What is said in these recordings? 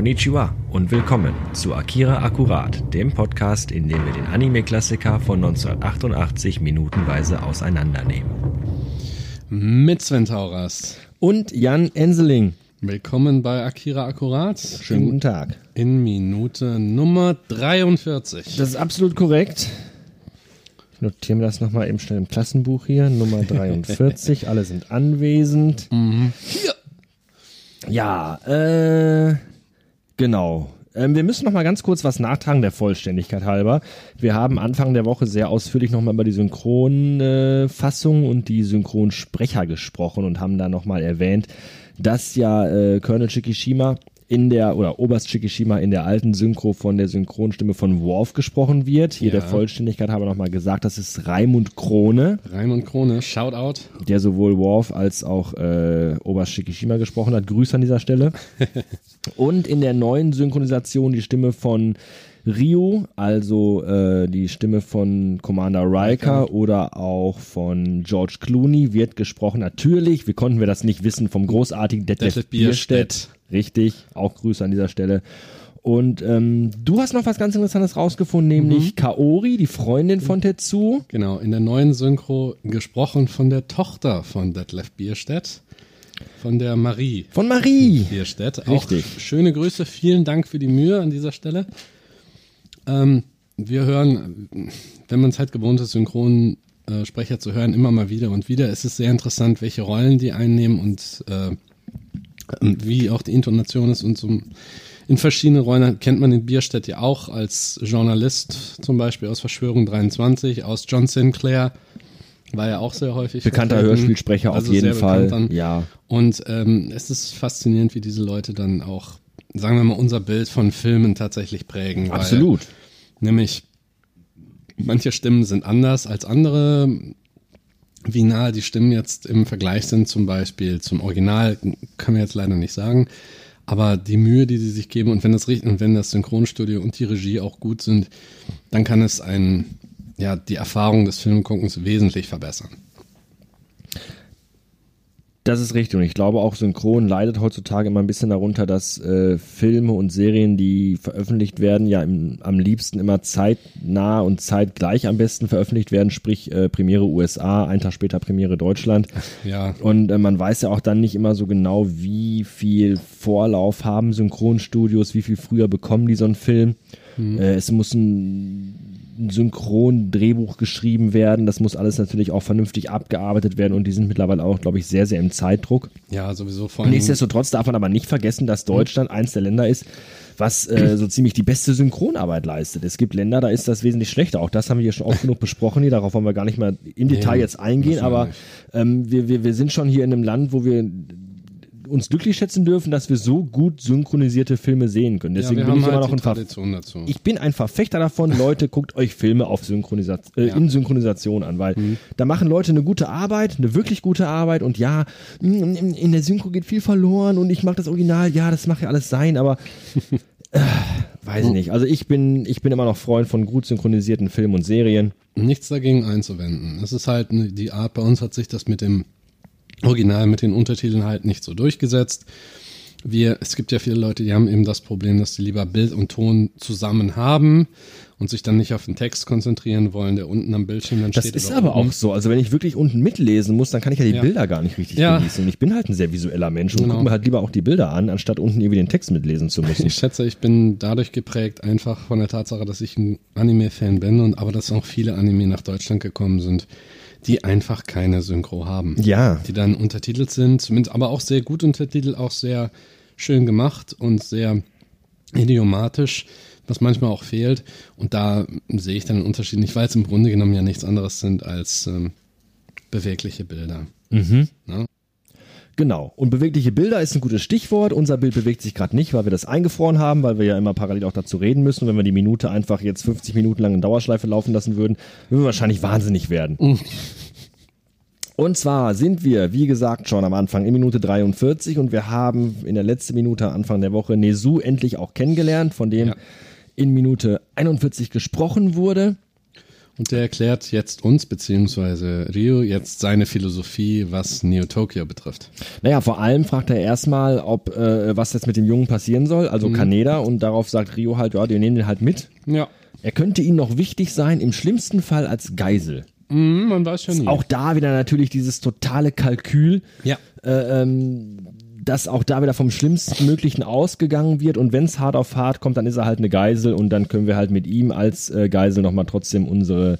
Konnichiwa und willkommen zu Akira Akkurat, dem Podcast, in dem wir den Anime-Klassiker von 1988 minutenweise auseinandernehmen. Mit Sven Tauras. Und Jan Enseling. Willkommen bei Akira Akkurat. Schönen guten Tag. In Minute Nummer 43. Das ist absolut korrekt. Ich notiere mir das nochmal eben schnell im Klassenbuch hier. Nummer 43. Alle sind anwesend. Mhm. Ja, äh, genau. Ähm, wir müssen noch mal ganz kurz was nachtragen, der Vollständigkeit halber. Wir haben Anfang der Woche sehr ausführlich noch mal über die Synchronfassung und die Synchronsprecher gesprochen und haben da noch mal erwähnt, dass ja äh, Colonel Shikishima in der, oder Oberst Shikishima in der alten Synchro von der Synchronstimme von Worf gesprochen wird. Hier Ja. der Vollständigkeit haben wir nochmal gesagt, das ist Raimund Krone, Raimund Krone, Shoutout. der sowohl Worf als auch äh, Oberst Shikishima gesprochen hat. Grüße an dieser Stelle. Und in der neuen Synchronisation die Stimme von Ryu, also äh, die Stimme von Commander Riker oder auch von George Clooney wird gesprochen. Natürlich, wie konnten wir das nicht wissen, vom großartigen Detlef, Detlef Bierstedt. Richtig, auch Grüße an dieser Stelle. Und ähm, du hast noch was ganz Interessantes rausgefunden, nämlich Kaori, die Freundin von Tetsu. Genau, in der neuen Synchro gesprochen von der Tochter von Detlef Bierstedt. Von der Marie Von Marie. Bierstedt. Auch Richtig. schöne Grüße, vielen Dank für die Mühe an dieser Stelle. Ähm, wir hören, wenn man es halt gewohnt ist, Synchronsprecher Sprecher zu hören, immer mal wieder und wieder. Es ist sehr interessant, welche Rollen die einnehmen und äh, wie auch die Intonation ist und so. In verschiedenen Rollen kennt man den Bierstedt ja auch als Journalist, zum Beispiel aus Verschwörung 23, aus John Sinclair, war ja auch sehr häufig. Bekannter vertreten. Hörspielsprecher Also auf jeden Fall. Ja. Und ähm, es ist faszinierend, wie diese Leute dann auch, sagen wir mal, unser Bild von Filmen tatsächlich prägen. weil Absolut. Nämlich, manche Stimmen sind anders als andere. Wie nahe die Stimmen jetzt im Vergleich sind, zum Beispiel zum Original, können wir jetzt leider nicht sagen. Aber die Mühe, die sie sich geben und wenn das und wenn das Synchronstudio und die Regie auch gut sind, dann kann es ein, ja, die Erfahrung des Filmguckens wesentlich verbessern. Das ist richtig und ich glaube auch Synchron leidet heutzutage immer ein bisschen darunter, dass äh, Filme und Serien, die veröffentlicht werden, ja im, am liebsten immer zeitnah und zeitgleich am besten veröffentlicht werden, sprich äh, Premiere USA, ein Tag später Premiere Deutschland. Ja, Und äh, man weiß ja auch dann nicht immer so genau, wie viel Vorlauf haben Synchronstudios, wie viel früher bekommen die so einen Film. Äh, es muss ein ein Synchron-Drehbuch geschrieben werden. Das muss alles natürlich auch vernünftig abgearbeitet werden und die sind mittlerweile auch, glaube ich, sehr, sehr im Zeitdruck. ja, sowieso vor allem. Nichtsdestotrotz darf man aber nicht vergessen, dass Deutschland eins der Länder ist, was äh, so ziemlich die beste Synchronarbeit leistet. Es gibt Länder, da ist das wesentlich schlechter. Auch das haben wir hier schon oft genug besprochen. Hier, darauf wollen wir gar nicht mal im Detail jetzt eingehen, aber ähm, wir, wir, wir sind schon hier in einem Land, wo wir uns glücklich schätzen dürfen, dass wir so gut synchronisierte Filme sehen können. ja, Deswegen wir bin ich immer halt noch die ein Tradition dazu. ich bin ein Verfechter davon, Leute, guckt euch Filme auf Synchronisation, äh, Ja. in Synchronisation an, weil da machen Leute eine gute Arbeit, eine wirklich gute Arbeit und ja, in, in der Synchro geht viel verloren und ich mag das Original, ja, das mag ja alles sein, aber äh, weiß ich nicht. Also ich bin, ich bin immer noch Freund von gut synchronisierten Filmen und Serien. nichts dagegen einzuwenden. Es ist halt die Art, bei uns hat sich das mit dem Original, mit den Untertiteln halt nicht so durchgesetzt. Wir, es gibt ja viele Leute, die haben eben das Problem, dass sie lieber Bild und Ton zusammen haben und sich dann nicht auf den Text konzentrieren wollen, der unten am Bildschirm dann Das steht. ist oder aber oben. auch so. Also wenn ich wirklich unten mitlesen muss, dann kann ich ja die Ja. Bilder gar nicht richtig Ja. genießen. Und ich bin halt ein sehr visueller Mensch und Genau. gucke mir halt lieber auch die Bilder an, anstatt unten irgendwie den Text mitlesen zu müssen. Ich schätze, ich bin dadurch geprägt, einfach von der Tatsache, dass ich ein Anime-Fan bin und aber dass auch viele Anime nach Deutschland gekommen sind, die einfach keine Synchro haben. ja. die dann untertitelt sind, zumindest aber auch sehr gut untertitelt, auch sehr schön gemacht und sehr idiomatisch, was manchmal auch fehlt. Und da sehe ich dann einen Unterschied nicht, weil es im Grunde genommen ja nichts anderes sind als ähm, bewegliche Bilder. Mhm. Ne? Genau. Und bewegliche Bilder ist ein gutes Stichwort. Unser Bild bewegt sich gerade nicht, weil wir das eingefroren haben, weil wir ja immer parallel auch dazu reden müssen. Wenn wir die Minute einfach jetzt 50 Minuten lang in Dauerschleife laufen lassen würden, würden wir wahrscheinlich wahnsinnig werden. Und zwar sind wir, wie gesagt, schon am Anfang in Minute 43 und wir haben in der letzten Minute Anfang der Woche Nezu endlich auch kennengelernt, von dem Ja. in Minute 41 gesprochen wurde. Und der erklärt jetzt uns, beziehungsweise Rio, jetzt seine Philosophie, was Neo Tokyo betrifft. Naja, vor allem fragt er erstmal, ob äh, was jetzt mit dem Jungen passieren soll, also Mhm. Kaneda, und darauf sagt Rio halt, ja, wir nehmen den halt mit. Ja. Er könnte ihm noch wichtig sein, im schlimmsten Fall als Geisel. Mhm, man weiß ja nie. Auch da wieder natürlich dieses totale Kalkül, ja. äh, ähm, dass auch da wieder vom Schlimmstmöglichen ausgegangen wird und wenn es hart auf hart kommt, dann ist er halt eine Geisel und dann können wir halt mit ihm als äh, Geisel nochmal trotzdem unsere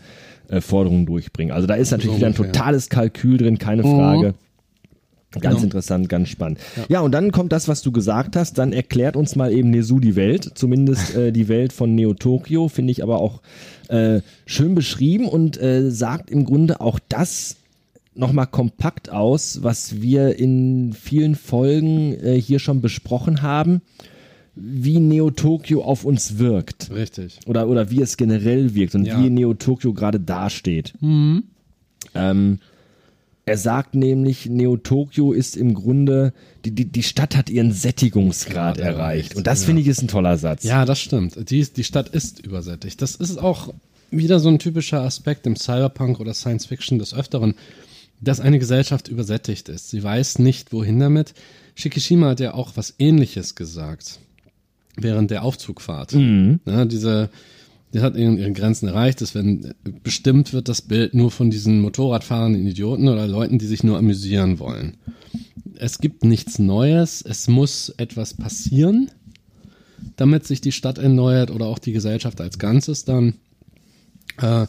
äh, Forderungen durchbringen. Also da ist natürlich So wieder ein totales Kalkül drin, keine Frage. Ganz Genau. interessant, ganz spannend. Ja. und dann kommt das, was du gesagt hast. Dann erklärt uns mal eben Nezu die Welt, zumindest äh, die Welt von Neo Tokyo, finde ich aber auch äh, schön beschrieben und äh, sagt im Grunde auch das nochmal kompakt aus, was wir in vielen Folgen äh, hier schon besprochen haben, wie Neo Tokyo auf uns wirkt. Richtig. Oder, oder wie es generell wirkt und Ja. Mhm. wie Neo Tokyo gerade dasteht. Ähm, er sagt nämlich, Neo Tokyo ist im Grunde, die, die, die Stadt hat ihren Sättigungsgrad Grad erreicht. erreicht, Und das ja. finde ich ist ein toller Satz. Ja, das stimmt. Die, die Stadt ist übersättigt. Das ist auch wieder so ein typischer Aspekt im Cyberpunk oder Science Fiction des Öfteren, dass eine Gesellschaft übersättigt ist. Sie weiß nicht, wohin damit. Shikishima hat ja auch was Ähnliches gesagt während der Aufzugfahrt. Ja, diese, die hat ihren- ihre Grenzen erreicht, dass wenn bestimmt wird das Bild nur von diesen Motorradfahrenden Idioten oder Leuten, die sich nur amüsieren wollen. Es gibt nichts Neues, es muss etwas passieren, damit sich die Stadt erneuert oder auch die Gesellschaft als Ganzes dann. Äh,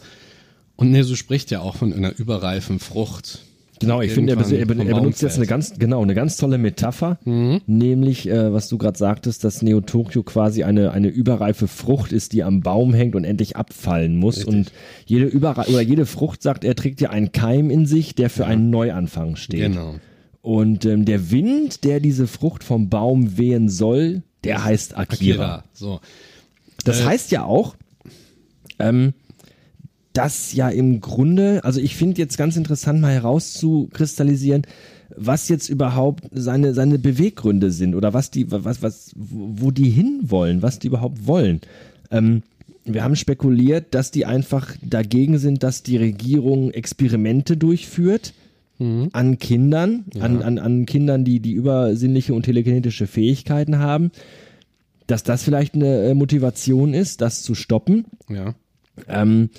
und Nesu spricht ja auch von einer überreifen Frucht. Genau, ich finde, er, er, benutzt jetzt eine ganz, genau, eine ganz tolle Metapher, nämlich, äh, was du gerade sagtest, dass Neo Tokyo quasi eine, eine überreife Frucht ist, die am Baum hängt und endlich abfallen muss. Richtig. Und jede Überre oder jede Frucht sagt, er trägt ja einen Keim in sich, der für einen Neuanfang steht. Genau. Und ähm, der Wind, der diese Frucht vom Baum wehen soll, der heißt Akira. Akira. So. Das Äh, heißt ja auch, ähm, dass ja im Grunde, also ich finde jetzt ganz interessant mal herauszukristallisieren, was jetzt überhaupt seine, seine Beweggründe sind oder was die, was, was, wo die hinwollen, was die überhaupt wollen. Ähm, wir haben spekuliert, dass die einfach dagegen sind, dass die Regierung Experimente durchführt an Kindern, an, an, an Kindern, die, die übersinnliche und telekinetische Fähigkeiten haben, dass das vielleicht eine äh, Motivation ist, das zu stoppen. Ja. Ähm,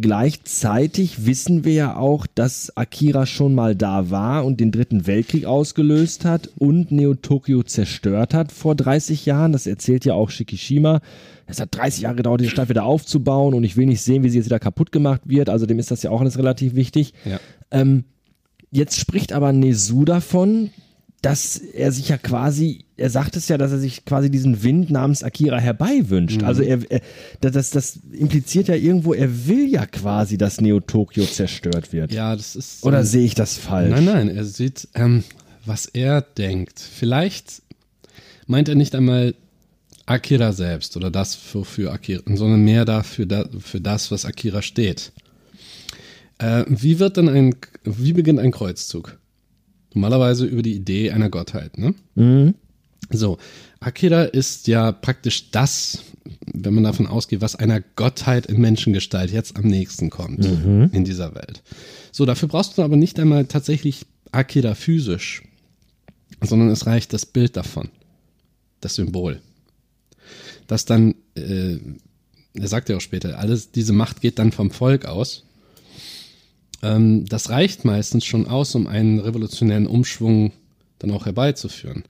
gleichzeitig wissen wir ja auch, dass Akira schon mal da war und den dritten Weltkrieg ausgelöst hat und Neo Tokyo zerstört hat vor 30 Jahren. Das erzählt ja auch Shikishima. Es hat 30 Jahre gedauert, diese Stadt wieder aufzubauen und ich will nicht sehen, wie sie jetzt wieder kaputt gemacht wird. Also dem ist das ja auch alles relativ wichtig. Ja. Ähm, jetzt spricht aber Nezu davon, dass er sich ja quasi, er sagt es ja, dass er sich quasi diesen Wind namens Akira herbeiwünscht. Also er, er das, das, impliziert ja irgendwo, er will ja quasi, dass Neo Tokyo zerstört wird. Ja, das ist. Oder sehe ich das falsch? Nein, nein, er sieht, ähm, was er denkt. Vielleicht meint er nicht einmal Akira selbst oder das, wofür Akira, sondern mehr dafür, da, für das, was Akira steht. Äh, wie wird denn ein, wie beginnt ein Kreuzzug? Normalerweise über die Idee einer Gottheit, ne? So, Akira ist ja praktisch das, wenn man davon ausgeht, was einer Gottheit in Menschengestalt jetzt am nächsten kommt in dieser Welt. So, dafür brauchst du aber nicht einmal tatsächlich Akira physisch, sondern es reicht das Bild davon, das Symbol. Das dann, äh, er sagt ja auch später, alles, diese Macht geht dann vom Volk aus. Ähm, das reicht meistens schon aus, um einen revolutionären Umschwung dann auch herbeizuführen.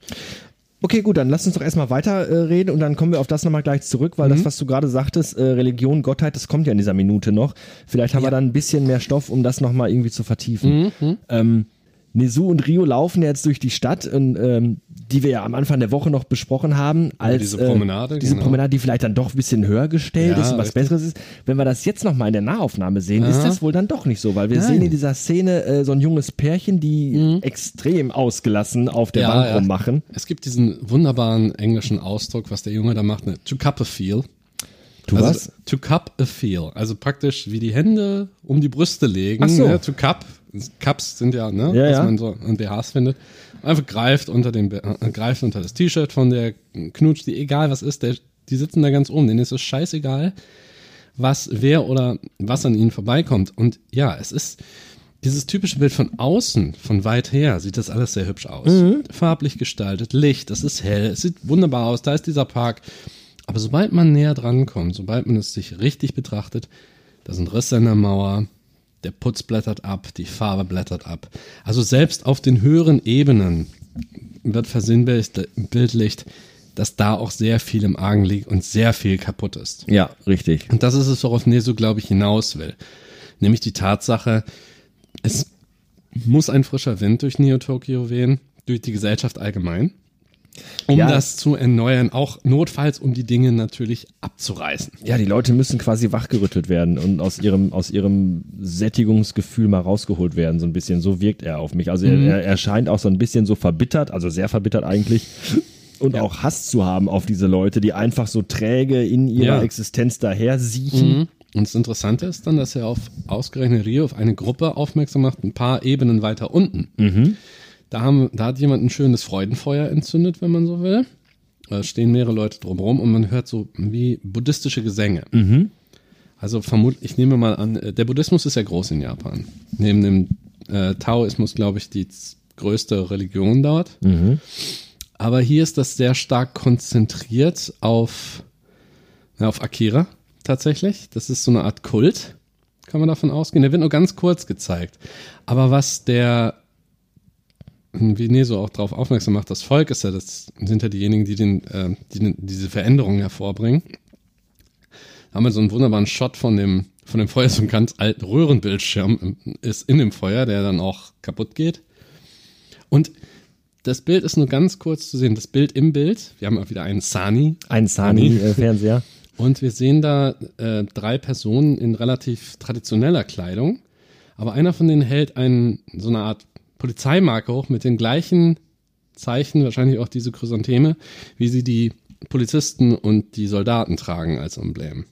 Okay, gut, dann lass uns doch erstmal weiter äh, reden und dann kommen wir auf das nochmal gleich zurück, weil das, was du gerade sagtest, äh, Religion, Gottheit, das kommt ja in dieser Minute noch. Vielleicht haben wir dann ein bisschen mehr Stoff, um das nochmal irgendwie zu vertiefen. Ähm, Nezu und Rio laufen jetzt durch die Stadt, und, ähm, die wir ja am Anfang der Woche noch besprochen haben, als diese Promenade, äh, diese genau. Promenade, die vielleicht dann doch ein bisschen höher gestellt Ja, ist und was richtig. Besseres ist. Wenn wir das jetzt nochmal in der Nahaufnahme sehen, ist Aha. das wohl dann doch nicht so, weil wir Nein. sehen in dieser Szene äh, so ein junges Pärchen, die extrem ausgelassen auf der Bank rummachen. Es gibt diesen wunderbaren englischen Ausdruck, was der Junge da macht, ne? to cup a feel. Du also, was? To cup a feel. Also praktisch wie die Hände um die Brüste legen. Ach so. Ne? To cup. Cups sind ja, ne, Ja, was ja. man so an BHs findet. Einfach greift unter Be- äh, greift unter das T-Shirt von der Knutsch, die egal was ist, der, die sitzen da ganz oben. Denen ist es scheißegal, was, wer oder was an ihnen vorbeikommt. Und ja, es ist dieses typische Bild von außen, von weit her, sieht das alles sehr hübsch aus. Mhm. Farblich gestaltet, Licht, es ist hell, es sieht wunderbar aus, da ist dieser Park. Aber sobald man näher dran kommt, sobald man es sich richtig betrachtet, da sind Risse in der Mauer, der Putz blättert ab, die Farbe blättert ab. Also selbst auf den höheren Ebenen wird versinnbildlicht, dass da auch sehr viel im Argen liegt und sehr viel kaputt ist. Ja, richtig. Und das ist es, worauf Neso, glaube ich, hinaus will. Nämlich die Tatsache, es muss ein frischer Wind durch Neo-Tokio wehen, durch die Gesellschaft allgemein, um Ja. das zu erneuern, auch notfalls, um die Dinge natürlich abzureißen. Ja, die Leute müssen quasi wachgerüttelt werden und aus ihrem, aus ihrem Sättigungsgefühl mal rausgeholt werden, so ein bisschen. So wirkt er auf mich. Also Mhm. er, er scheint auch so ein bisschen so verbittert, also sehr verbittert eigentlich. Und Ja. auch Hass zu haben auf diese Leute, die einfach so träge in ihrer Ja. Existenz daher siechen. Mhm. Und das Interessante ist dann, dass er auf ausgerechnet Rio auf eine Gruppe aufmerksam macht, ein paar Ebenen weiter unten. Mhm. Da, haben, da hat jemand ein schönes Freudenfeuer entzündet, wenn man so will. Da stehen mehrere Leute drumherum und man hört so wie buddhistische Gesänge. Mhm. Also vermutlich, ich nehme mal an, äh, der Buddhismus ist ja groß in Japan. Neben dem äh, Taoismus, glaube ich, die größte Religion dort. Mhm. Aber hier ist das sehr stark konzentriert auf, ja, auf Akira tatsächlich. Das ist so eine Art Kult, kann man davon ausgehen. Der wird nur ganz kurz gezeigt. Aber was der, wie Neso auch darauf aufmerksam macht, das Volk ist ja, das sind ja diejenigen, die, den, äh, die den, diese Veränderungen hervorbringen. Da haben wir so einen wunderbaren Shot von dem, von dem Feuer, so einen ganz alten Röhrenbildschirm im- ist in dem Feuer, der dann auch kaputt geht. Und das Bild ist nur ganz kurz zu sehen. Das Bild im Bild, wir haben auch wieder einen Sani Ein Sani-Fernseher. und wir sehen da äh, drei Personen in relativ traditioneller Kleidung. Aber einer von denen hält einen, so eine Art Polizeimarke hoch mit den gleichen Zeichen, wahrscheinlich auch diese Chrysantheme, wie sie die Polizisten und die Soldaten tragen als Emblem.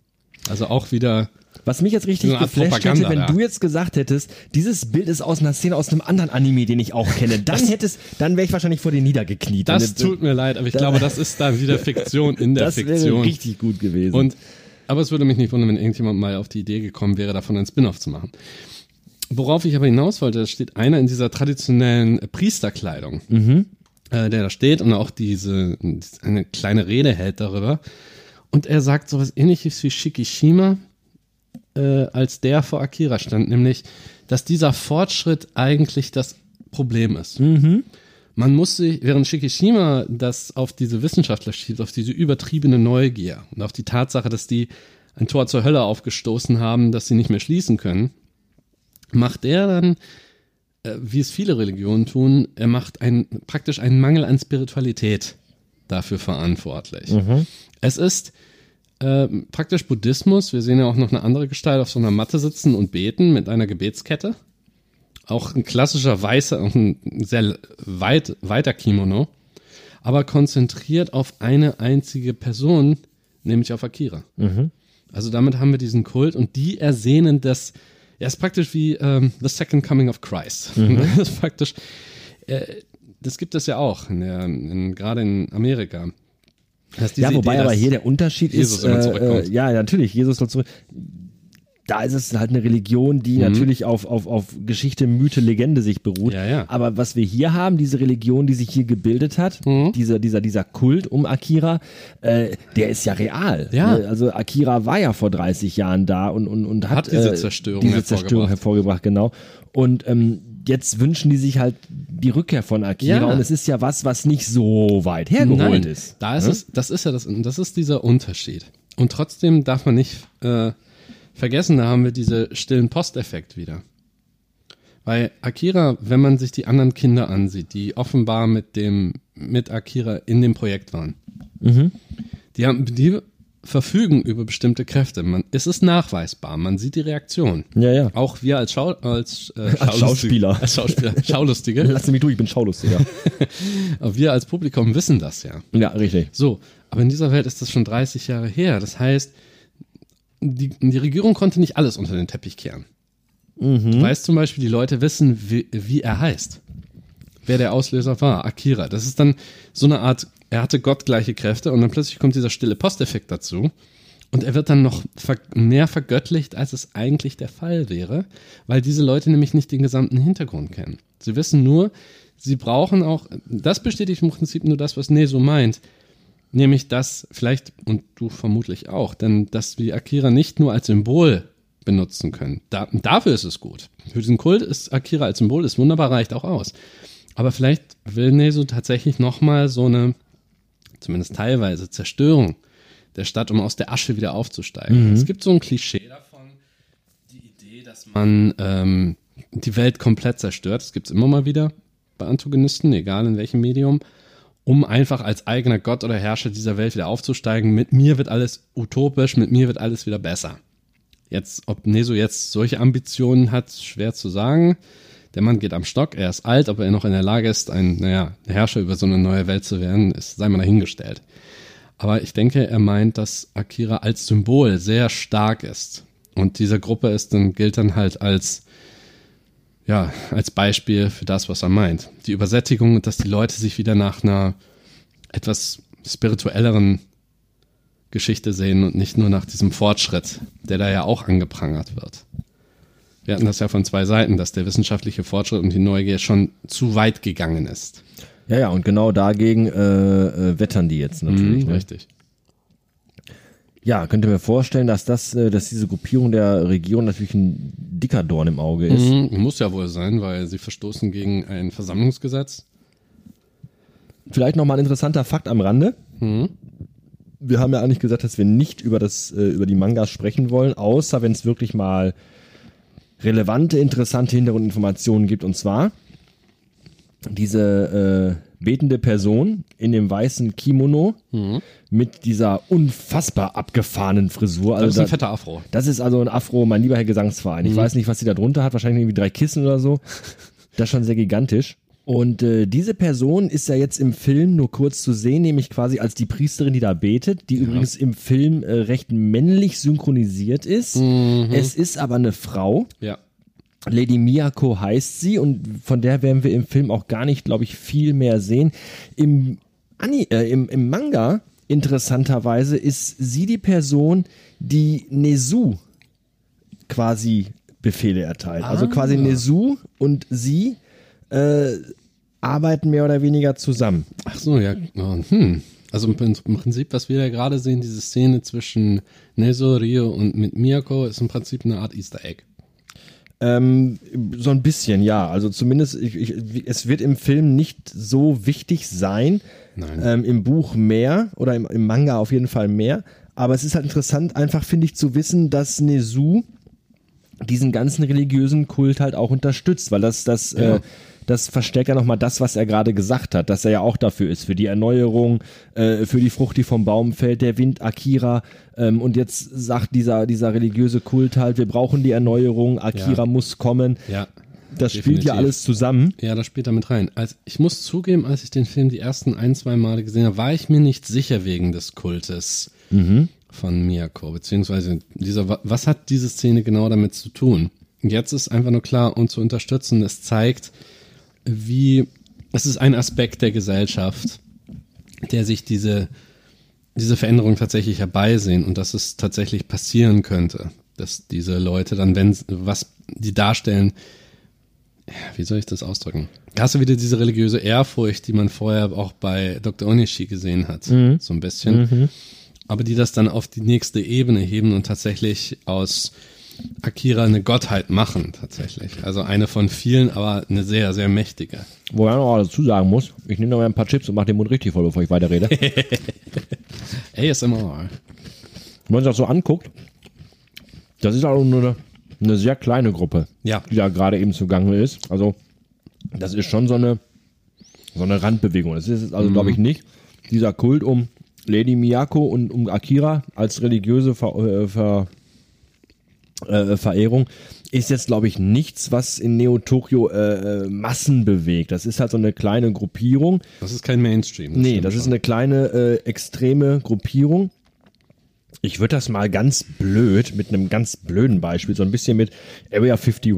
Also auch wieder Was mich jetzt richtig So geflasht hätte, wenn da. du jetzt gesagt hättest, dieses Bild ist aus einer Szene aus einem anderen Anime, den ich auch kenne, dann hättest, dann wäre ich wahrscheinlich vor dir niedergekniet. Das tut mir leid, aber ich glaube, das ist dann wieder Fiktion in der das wäre Fiktion. richtig gut gewesen. Und, aber es würde mich nicht wundern, wenn irgendjemand mal auf die Idee gekommen wäre, davon ein Spin-off zu machen. Worauf ich aber hinaus wollte, da steht einer in dieser traditionellen Priesterkleidung, äh, der da steht und auch diese, eine kleine Rede hält darüber. Und er sagt sowas ähnliches wie Shikishima, äh, als der vor Akira stand, nämlich, dass dieser Fortschritt eigentlich das Problem ist. Man muss sich, während Shikishima das auf diese Wissenschaftler schiebt, auf diese übertriebene Neugier und auf die Tatsache, dass die ein Tor zur Hölle aufgestoßen haben, das sie nicht mehr schließen können, macht er dann, äh, wie es viele Religionen tun, er macht ein, praktisch einen Mangel an Spiritualität dafür verantwortlich. Es ist äh, praktisch Buddhismus. Wir sehen ja auch noch eine andere Gestalt auf so einer Matte sitzen und beten mit einer Gebetskette. Auch ein klassischer weißer, auch ein sehr weit, weiter Kimono, aber konzentriert auf eine einzige Person, nämlich auf Akira. Also damit haben wir diesen Kult und die ersehnen das, ja, ist praktisch wie ähm, The Second Coming of Christ. Das ist praktisch, äh, das gibt es ja auch, in der, in, gerade in Amerika. Ja, wobei Idee, aber hier der Unterschied Jesus ist, immer äh, äh, ja, natürlich, Jesus soll zurück. Da ist es halt eine Religion, Mhm. die natürlich auf, auf, auf Geschichte, Mythe, Legende sich beruht. Ja, ja. Aber was wir hier haben, diese Religion, die sich hier gebildet hat, Mhm. dieser, dieser, dieser Kult um Akira, äh, der ist ja real. Ja. Ne? Also Akira war ja vor 30 Jahren da und, und, und hat, Hat diese äh, Zerstörung diese Zerstörung hervorgebracht, genau. Und ähm, jetzt wünschen die sich halt die Rückkehr von Akira Ja. und es ist ja was, was nicht so weit hergeholt Nein, ist. Da ist Ne? es, das ist ja das, das ist dieser Unterschied. Und trotzdem darf man nicht äh, vergessen, da haben wir diese stillen Posteffekt wieder. Weil Akira, wenn man sich die anderen Kinder ansieht, die offenbar mit dem, mit Akira in dem Projekt waren, Mhm. die haben, die verfügen über bestimmte Kräfte. Man, es ist nachweisbar, man sieht die Reaktion. Ja, ja. Auch wir als, Schau, als, äh, Als Schauspieler. als Schauspieler, Schaulustige, Lass mich durch, ich bin schaulustiger. aber wir als Publikum wissen das ja. ja, richtig. So, aber in dieser Welt ist das schon 30 Jahre her. Das heißt, die, die Regierung konnte nicht alles unter den Teppich kehren. Du weißt zum Beispiel, die Leute wissen, wie, wie er heißt. Wer der Auslöser war, Akira. Das ist dann so eine Art, er hatte gottgleiche Kräfte und dann plötzlich kommt dieser stille Posteffekt dazu. Und er wird dann noch mehr vergöttlicht, als es eigentlich der Fall wäre, weil diese Leute nämlich nicht den gesamten Hintergrund kennen. Sie wissen nur, sie brauchen auch, das bestätigt im Prinzip nur das, was Neso meint, nämlich das vielleicht, und du vermutlich auch, denn dass wir Akira nicht nur als Symbol benutzen können. Da, dafür ist es gut. Für diesen Kult ist Akira als Symbol, ist wunderbar, reicht auch aus. Aber vielleicht will Neso tatsächlich nochmal so eine, zumindest teilweise, Zerstörung der Stadt, um aus der Asche wieder aufzusteigen. Mhm. Es gibt so ein Klischee davon, die Idee, dass man ähm, die Welt komplett zerstört. Das gibt es immer mal wieder bei Antagonisten, egal in welchem Medium, um einfach als eigener Gott oder Herrscher dieser Welt wieder aufzusteigen. Mit mir wird alles utopisch, mit mir wird alles wieder besser. Jetzt, ob Neso jetzt solche Ambitionen hat, schwer zu sagen. Der Mann geht am Stock, er ist alt, ob er noch in der Lage ist, ein, naja, Herrscher über so eine neue Welt zu werden, ist, sei mal dahingestellt. Aber ich denke, er meint, dass Akira als Symbol sehr stark ist. Und diese Gruppe ist dann, gilt dann halt als, ja, als Beispiel für das, was er meint. Die Übersättigung, dass die Leute sich wieder nach einer etwas spirituelleren Geschichte sehen und nicht nur nach diesem Fortschritt, der da ja auch angeprangert wird. Wir hatten das ja von zwei Seiten, dass der wissenschaftliche Fortschritt und die Neugier schon zu weit gegangen ist. Ja, ja, und genau dagegen äh, äh, wettern die jetzt natürlich. Mhm, ne? Richtig. Ja, könnte mir vorstellen, dass das, äh, dass diese Gruppierung der Regierung natürlich ein dicker Dorn im Auge ist. Mhm, muss ja wohl sein, weil sie verstoßen gegen ein Versammlungsgesetz. Vielleicht nochmal ein interessanter Fakt am Rande. Mhm. Wir haben ja eigentlich gesagt, dass wir nicht über das, äh, über die Mangas sprechen wollen, außer wenn es wirklich mal relevante, interessante Hintergrundinformationen gibt. Und zwar diese äh, betende Person in dem weißen Kimono mhm. mit dieser unfassbar abgefahrenen Frisur. Also das ist ein fetter Afro. Das ist also ein Afro, mein lieber Herr Gesangsverein. Ich mhm. weiß nicht, was sie da drunter hat, wahrscheinlich irgendwie drei Kissen oder so. Das ist schon sehr gigantisch. Und äh, diese Person ist ja jetzt im Film nur kurz zu sehen, nämlich quasi als die Priesterin, die da betet, die ja. übrigens im Film äh, recht männlich synchronisiert ist. Mhm. Es ist aber eine Frau. Ja. Lady Miyako heißt sie und von der werden wir im Film auch gar nicht, glaube ich, viel mehr sehen. Im, Ani äh, im, im Manga, interessanterweise, ist sie die Person, die Nezu quasi Befehle erteilt. Also ah. Also quasi Nezu und sie äh, arbeiten mehr oder weniger zusammen. Ach so, ja. Hm. Also im Prinzip, was wir ja gerade sehen, diese Szene zwischen Nezu, Rio und mit Miyako, ist im Prinzip eine Art Easter Egg. Ähm, so ein bisschen, ja. Also zumindest, ich, ich, es wird im Film nicht so wichtig sein. Nein. Ähm, Im Buch mehr oder im, im, Manga auf jeden Fall mehr. Aber es ist halt interessant, einfach finde ich zu wissen, dass Nezu diesen ganzen religiösen Kult halt auch unterstützt, weil das, das, ja. äh, das verstärkt ja nochmal das, was er gerade gesagt hat, dass er ja auch dafür ist, für die Erneuerung, äh, für die Frucht, die vom Baum fällt, der Wind, Akira. Ähm, und jetzt sagt dieser, dieser religiöse Kult halt, wir brauchen die Erneuerung, Akira ja. muss kommen. Ja. Das Definitiv. spielt ja alles zusammen. Ja, das spielt damit rein. Also ich muss zugeben, als ich den Film die ersten ein, zwei Male gesehen habe, war ich mir nicht sicher wegen des Kultes mhm. von Miyako. Beziehungsweise dieser, was hat diese Szene genau damit zu tun? Jetzt ist einfach nur klar, um zu unterstützen, es zeigt, wie, es ist ein Aspekt der Gesellschaft, der sich diese, diese Veränderung tatsächlich herbeisehen und dass es tatsächlich passieren könnte, dass diese Leute dann, wenn, was die darstellen, wie soll ich das ausdrücken? Hast du wieder diese religiöse Ehrfurcht, die man vorher auch bei Dr. Onishi gesehen hat, mhm. so ein bisschen. Mhm. Aber die das dann auf die nächste Ebene heben und tatsächlich aus Akira eine Gottheit machen, tatsächlich. Also eine von vielen, aber eine sehr, sehr mächtige. Wo ich noch dazu sagen muss, ich nehme noch mal ein paar Chips und mache den Mund richtig voll, bevor ich weiterrede. ASMR. Wenn man sich das so anguckt, das ist auch nur eine, eine sehr kleine Gruppe, ja. die da gerade eben zugange ist. Also, das ist schon so eine, so eine Randbewegung. Das ist also, mhm. glaube ich, nicht dieser Kult um Lady Miyako und um Akira als religiöse Ver, äh, Ver äh, Verehrung ist jetzt, glaube ich, nichts, was in Neo-Tokio äh, äh, Massen bewegt. Das ist halt so eine kleine Gruppierung. Das ist kein Mainstream. Das nee, das schon. ist eine kleine äh, extreme Gruppierung. Ich würde das mal ganz blöd, mit einem ganz blöden Beispiel, so ein bisschen mit Area 51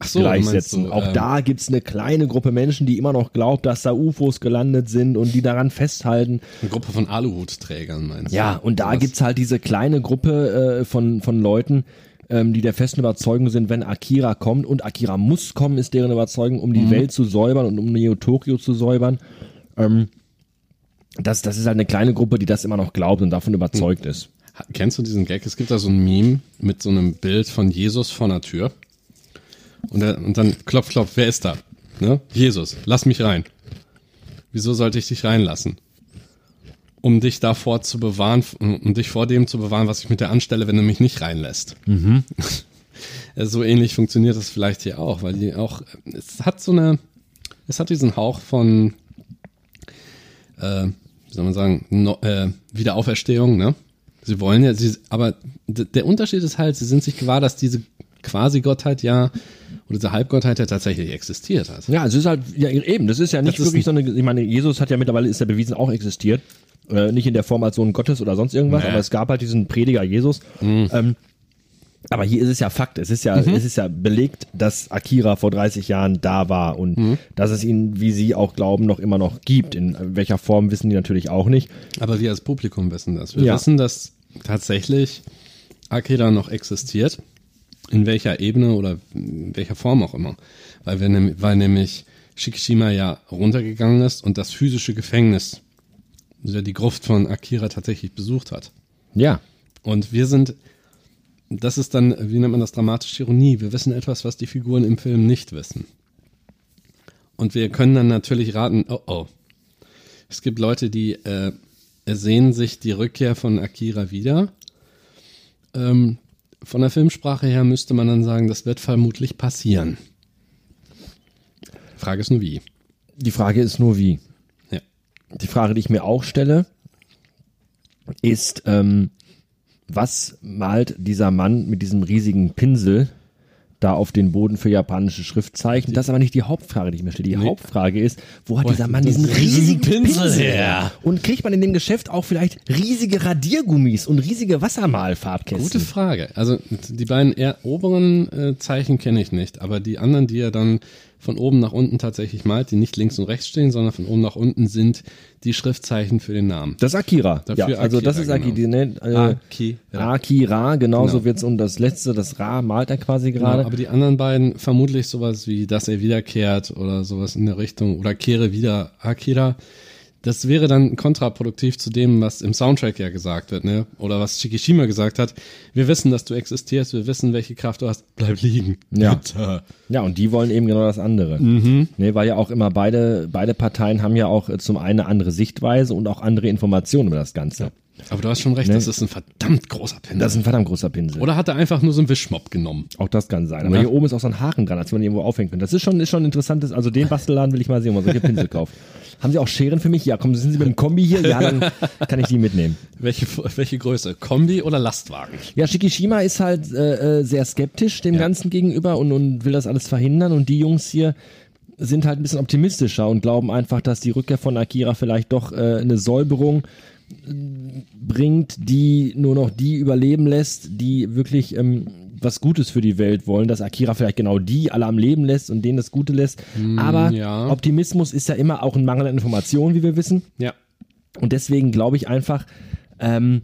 Ach so, du gleichsetzen. so, auch ähm, da gibt's eine kleine Gruppe Menschen, die immer noch glaubt, dass da UFOs gelandet sind und die daran festhalten. Eine Gruppe von Aluhutträgern meinst Ja, du? und da Sowas. gibt's halt diese kleine Gruppe äh, von, von Leuten, ähm, die der festen Überzeugung sind, wenn Akira kommt, und Akira muss kommen, ist deren Überzeugung, um die Mhm. Welt zu säubern und um Neo Tokio zu säubern. Ähm, das, das ist halt eine kleine Gruppe, die das immer noch glaubt und davon überzeugt Mhm. ist. Kennst du diesen Gag? Es gibt da so ein Meme mit so einem Bild von Jesus vor einer Tür. Und, er, und dann klopf, klopf, wer ist da? Ne? Jesus, lass mich rein. Wieso sollte ich dich reinlassen? Um dich davor zu bewahren, um dich vor dem zu bewahren, was ich mit dir anstelle, wenn du mich nicht reinlässt. Ja, so ähnlich funktioniert das vielleicht hier auch, weil die auch, es hat so eine, es hat diesen Hauch von, äh, wie soll man sagen, no, äh, Wiederauferstehung, ne? Sie wollen ja, sie, aber der Unterschied ist halt, sie sind sich gewahr, dass diese Quasi-Gottheit ja, oder diese Halbgottheit ja tatsächlich existiert hat. Ja, es ist halt, ja eben, das ist ja nicht Das ist wirklich so eine, ich meine, Jesus hat ja mittlerweile, ist ja bewiesen, auch existiert. Äh, nicht in der Form als Sohn Gottes oder sonst irgendwas, Nee. aber es gab halt diesen Prediger Jesus. Ähm, aber hier ist es ja Fakt, es ist ja, es ist ja belegt, dass Akira vor 30 Jahren da war und dass es ihn, wie sie auch glauben, noch immer noch gibt. In welcher Form wissen die natürlich auch nicht. Aber wir als Publikum wissen das. Wir Ja. wissen, dass tatsächlich Akira noch existiert. In welcher Ebene oder in welcher Form auch immer. Weil, wir, weil nämlich Shikishima ja runtergegangen ist und das physische Gefängnis, also die Gruft von Akira tatsächlich besucht hat. Ja. Und wir sind, das ist dann, wie nennt man das, dramatische Ironie. Wir wissen etwas, was die Figuren im Film nicht wissen. Und wir können dann natürlich raten, oh oh. Es gibt Leute, die äh, sehen sich die Rückkehr von Akira wieder. Ähm, von der Filmsprache her müsste man dann sagen, das wird vermutlich passieren. Frage ist nur wie. Die Frage ist nur wie. Die Frage, die ich mir auch stelle, ist, ähm, was malt dieser Mann mit diesem riesigen Pinsel da auf den Boden für japanische Schriftzeichen? Das ist aber nicht die Hauptfrage, die ich mir stelle. Die Nee. Hauptfrage ist, wo hat Wo dieser Mann diesen riesigen Pinsel Pinsel, her? Und kriegt man in dem Geschäft auch vielleicht riesige Radiergummis und riesige Wassermalfarbkästen? Gute Frage. Also die beiden eher oberen äh, Zeichen kenne ich nicht, aber die anderen, die er dann von oben nach unten tatsächlich malt, die nicht links und rechts stehen, sondern von oben nach unten sind die Schriftzeichen für den Namen. Das ist Akira. Dafür ja, also Akira, das ist Akira. genau. Ne, äh, Akira. Akira, genauso Genau. wird's und das letzte, das Ra malt er quasi Genau, gerade. aber die anderen beiden vermutlich sowas wie, dass er wiederkehrt oder sowas in der Richtung oder kehre wieder Akira. Das wäre dann kontraproduktiv zu dem, was im Soundtrack ja gesagt wird, ne? Oder was Shikishima gesagt hat. Wir wissen, dass du existierst, wir wissen, welche Kraft du hast. Bleib liegen. Ja. Bitte. Ja, und die wollen eben genau das andere. Ne, weil ja auch immer beide, beide Parteien haben ja auch äh, zum einen eine andere Sichtweise und auch andere Informationen über das Ganze. Aber du hast schon recht, Ne? das ist ein verdammt großer Pinsel. Das ist ein verdammt großer Pinsel. Oder hat er einfach nur so einen Wischmopp genommen? Auch das kann sein. Aber Ja. hier oben ist auch so ein Haken dran, als wenn man irgendwo aufhängen könnte. Das ist schon, ist schon interessant. Also den Bastelladen will ich mal sehen, wo man solche Pinsel kauft. Haben Sie auch Scheren für mich? Ja, komm, sind Sie mit dem Kombi hier? Ja, dann kann ich die mitnehmen. Welche, welche Größe? Kombi oder Lastwagen? Ja, Shikishima ist halt äh, äh, sehr skeptisch dem Ja. Ganzen gegenüber und, und will das alles verhindern. Und die Jungs hier sind halt ein bisschen optimistischer und glauben einfach, dass die Rückkehr von Akira vielleicht doch äh, eine Säuberung bringt, die nur noch die überleben lässt, die wirklich ähm, was Gutes für die Welt wollen, dass Akira vielleicht genau die alle am Leben lässt und denen das Gute lässt. Aber ja. Optimismus ist ja immer auch ein Mangel an Informationen, wie wir wissen. Ja. Und deswegen glaube ich einfach, ähm,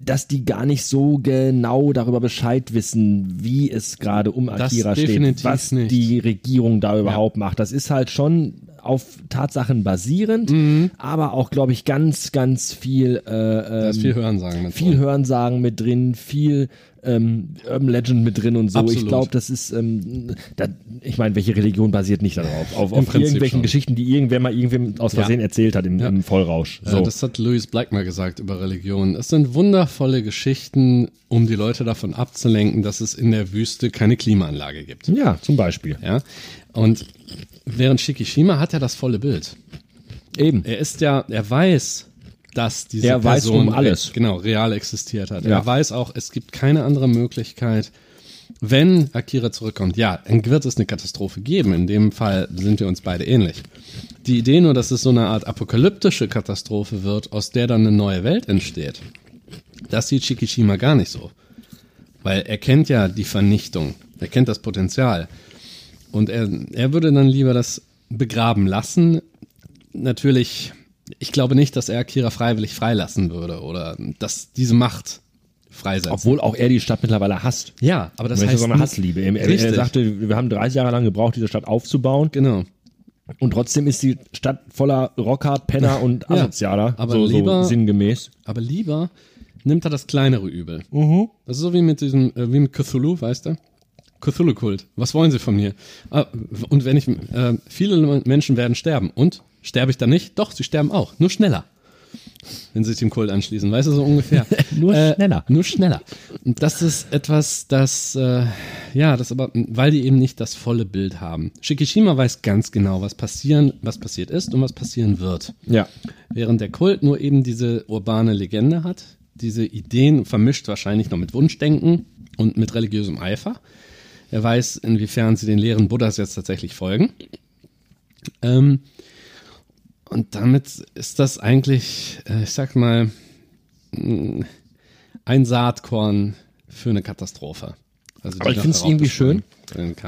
dass die gar nicht so genau darüber Bescheid wissen, wie es gerade um Akira steht, was nicht. die Regierung da überhaupt macht. Das ist halt schon auf Tatsachen basierend, Mhm. aber auch, glaube ich, ganz, ganz viel, äh, Da ist ähm, viel Hörensagen mit viel drin. Hörensagen mit drin, viel ähm, Urban Legend mit drin und so. Ich Absolut. glaube, das ist, ähm, da, ich meine, welche Religion basiert nicht darauf? Auf, auf irgendwelchen schon. Geschichten, die irgendwer mal irgendwem aus Ja. Versehen erzählt hat im, Ja. im Vollrausch. Äh, So. Das hat Louis Black mal gesagt über Religion. Es sind wundervolle Geschichten, um die Leute davon abzulenken, dass es in der Wüste keine Klimaanlage gibt. ja, zum Beispiel. Ja. Und während Shikishima hat er das volle Bild. Eben. Er ist ja, er weiß, dass diese Er weiß Person um alles. genau real existiert hat. Ja. Er weiß auch, es gibt keine andere Möglichkeit, wenn Akira zurückkommt. Ja, dann wird es eine Katastrophe geben. In dem Fall sind wir uns beide ähnlich. Die Idee nur, dass es so eine Art apokalyptische Katastrophe wird, aus der dann eine neue Welt entsteht, das sieht Shikishima gar nicht so. Weil er kennt ja die Vernichtung. Er kennt das Potenzial. Und er, er würde dann lieber das begraben lassen. Natürlich, ich glaube nicht, dass er Akira freiwillig freilassen würde oder dass diese Macht freisetzt. Obwohl auch er die Stadt mittlerweile hasst. ja, aber das Das heißt so eine Hassliebe. Er, er, sagte, wir haben 30 Jahre lang gebraucht, diese Stadt aufzubauen. Genau. Und trotzdem ist die Stadt voller Rocker, Penner und Ja, Asozialer. aber so, lieber- so sinngemäß. Aber lieber nimmt er das kleinere Übel. Mhm. Das ist so wie mit diesem, äh, wie mit Cthulhu, weißt du? Cthulhu-Kult. Was wollen sie von mir? Ah, und wenn ich, äh, viele Menschen werden sterben. Und? Sterbe ich dann nicht? Doch, sie sterben auch. Nur schneller. Wenn sie sich dem Kult anschließen. Weißt du, so ungefähr. Nur schneller. Nur schneller. Und das ist etwas, das, äh, ja, das aber, weil die eben nicht das volle Bild haben. Shikishima weiß ganz genau, was passieren, was passiert ist und was passieren wird. Ja. Während der Kult nur eben diese urbane Legende hat, diese Ideen vermischt wahrscheinlich noch mit Wunschdenken und mit religiösem Eifer. Er weiß, inwiefern sie den Lehren Buddhas jetzt tatsächlich folgen. Ähm, und damit ist das eigentlich, äh, ich sag mal, mh, ein Saatkorn für eine Katastrophe. Also, Aber ich find's noch irgendwie schön.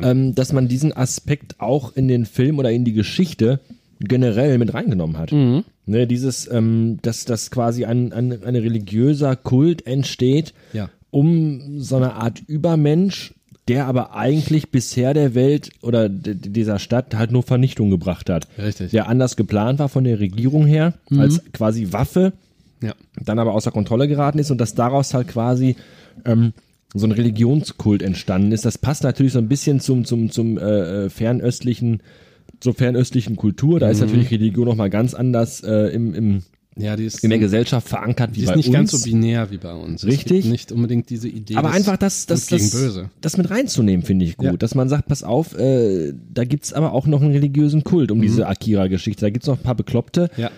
Ähm, dass man diesen Aspekt auch in den Film oder in die Geschichte generell mit reingenommen hat. Mhm. Ne, dieses, ähm, dass das quasi ein, ein, ein religiöser Kult entsteht, Ja. um so eine Art Übermensch, der aber eigentlich bisher der Welt oder dieser Stadt halt nur Vernichtung gebracht hat. Richtig. Der anders geplant war von der Regierung her, als quasi Waffe, ja. dann aber außer Kontrolle geraten ist und dass daraus halt quasi ähm, so ein Religionskult entstanden ist. Das passt natürlich so ein bisschen zum, zum, zum äh, äh, fernöstlichen, zur fernöstlichen Kultur. Da ist natürlich Religion nochmal ganz anders äh, im, im, Ja, die ist, in der Gesellschaft verankert wie die ist bei nicht uns. ganz so binär wie bei uns. Es Richtig. gibt nicht unbedingt diese Idee. aber einfach das, das, das, Böse. das mit reinzunehmen, finde ich gut. Ja. Dass man sagt, pass auf, äh, da gibt's aber auch noch einen religiösen Kult Mhm. um diese Akira-Geschichte. Da gibt's noch ein paar Bekloppte, Ja.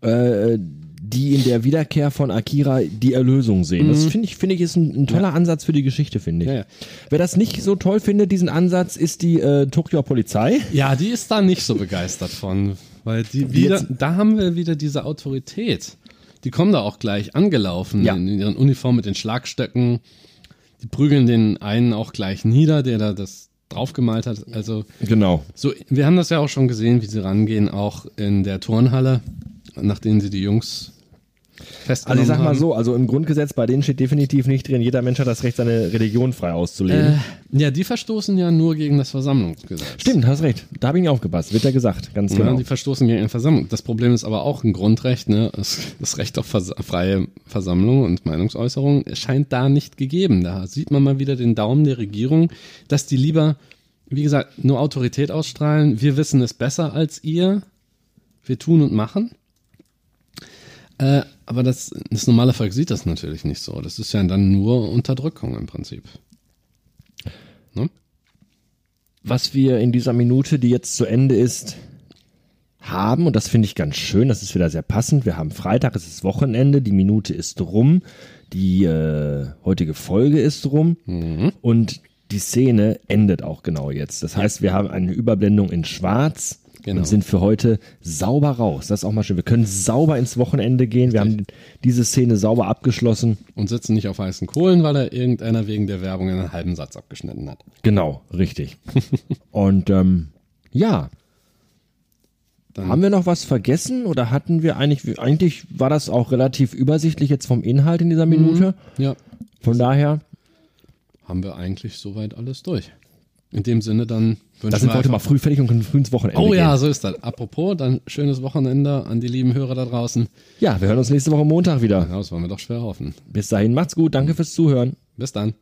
äh, die in der Wiederkehr von Akira die Erlösung sehen. Das finde ich, finde ich, ist ein, ein toller Ansatz für die Geschichte, finde ich. Mhm. Ja, ja. Wer das nicht so toll findet, diesen Ansatz, ist die äh, Tokio Polizei. Ja, die ist da nicht so begeistert von, weil die wieder, da haben wir wieder diese Autorität. Die kommen da auch gleich angelaufen Ja. in ihren Uniformen mit den Schlagstöcken. Die prügeln den einen auch gleich nieder, der da das draufgemalt hat. Also Genau. so, wir haben das ja auch schon gesehen, wie sie rangehen, auch in der Turnhalle, nachdem sie die Jungs Also ich sag mal haben. so, also im Grundgesetz bei denen steht definitiv nicht drin, jeder Mensch hat das Recht, seine Religion frei auszuleben. Äh, ja, die verstoßen ja nur gegen das Versammlungsgesetz. Stimmt, hast recht. Da habe ich nicht aufgepasst. Wird ja gesagt, ganz Ja, genau. die verstoßen gegen eine Versammlung. Das Problem ist aber auch ein Grundrecht, ne? Das, das Recht auf Vers freie Versammlung und Meinungsäußerung scheint da nicht gegeben. Da sieht man mal wieder den Daumen der Regierung, dass die lieber, wie gesagt, nur Autorität ausstrahlen. Wir wissen es besser als ihr. Wir tun und machen. Äh, aber das, das normale Volk sieht das natürlich nicht so. Das ist ja dann nur Unterdrückung im Prinzip. Ne? was wir in dieser Minute, die jetzt zu Ende ist, haben, und das finde ich ganz schön, das ist wieder sehr passend. Wir haben Freitag, es ist Wochenende, die Minute ist rum, die äh, heutige Folge ist rum und die Szene endet auch genau jetzt. Das heißt, wir haben eine Überblendung in Schwarz Genau. und sind für heute sauber raus. Das ist auch mal schön. Wir können sauber ins Wochenende gehen. Wir haben diese Szene sauber abgeschlossen. Und sitzen nicht auf heißen Kohlen, weil da irgendeiner wegen der Werbung einen halben Satz abgeschnitten hat. Genau, richtig. und ähm, ja, Dann Haben wir noch was vergessen oder hatten wir eigentlich, eigentlich war das auch relativ übersichtlich jetzt vom Inhalt in dieser Minute. Ja, Von daher, haben wir eigentlich soweit alles durch. In dem Sinne dann wünschen da sind wir heute mal früh fertig und können früh ins Wochenende Oh gehen. ja, so ist das. Apropos, dann schönes Wochenende an die lieben Hörer da draußen. Ja, wir hören uns nächste Woche Montag wieder. Ja, das wollen wir doch schwer hoffen. Bis dahin, macht's gut, danke fürs Zuhören. Bis dann.